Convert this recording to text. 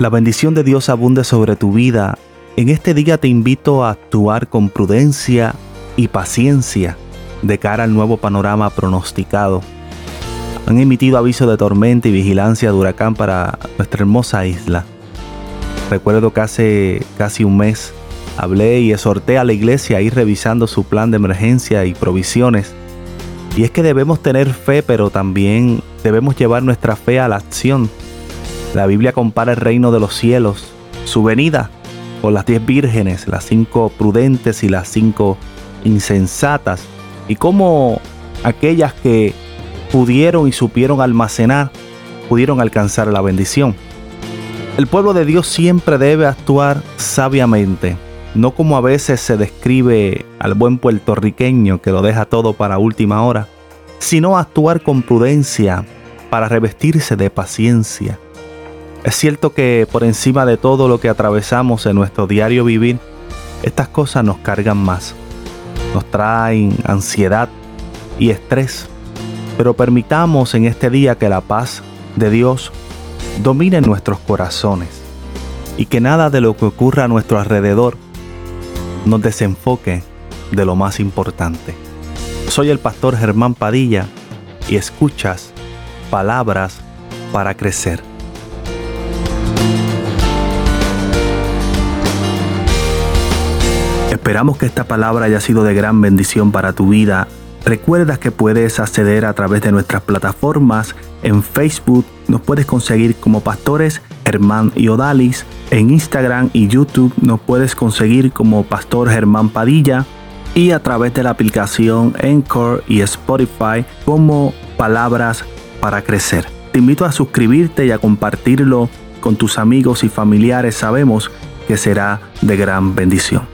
La bendición de Dios abunde sobre tu vida. En este día te invito a actuar con prudencia y paciencia de cara al nuevo panorama pronosticado. Han emitido aviso de tormenta y vigilancia de huracán para nuestra hermosa isla. Recuerdo que hace casi un mes hablé y exhorté a la iglesia a ir revisando su plan de emergencia y provisiones. Y es que debemos tener fe, pero también debemos llevar nuestra fe a la acción la Biblia compara el reino de los cielos, su venida, con las diez vírgenes, las cinco prudentes y las cinco insensatas, y cómo aquellas que pudieron y supieron almacenar, pudieron alcanzar la bendición. El pueblo de Dios siempre debe actuar sabiamente, no como a veces se describe al buen puertorriqueño que lo deja todo para última hora, sino actuar con prudencia para revestirse de paciencia, es cierto que por encima de todo lo que atravesamos en nuestro diario vivir, estas cosas nos cargan más, nos traen ansiedad y estrés, pero permitamos en este día que la paz de Dios domine nuestros corazones y que nada de lo que ocurra a nuestro alrededor nos desenfoque de lo más importante. Soy el pastor Germán Padilla y escuchas palabras para crecer. Esperamos que esta palabra haya sido de gran bendición para tu vida. Recuerda que puedes acceder a través de nuestras plataformas. En Facebook nos puedes conseguir como pastores Germán y Odalis. En Instagram y YouTube nos puedes conseguir como Pastor Germán Padilla. Y a través de la aplicación Encore y Spotify como Palabras para Crecer. Te invito a suscribirte y a compartirlo con tus amigos y familiares. Sabemos que será de gran bendición.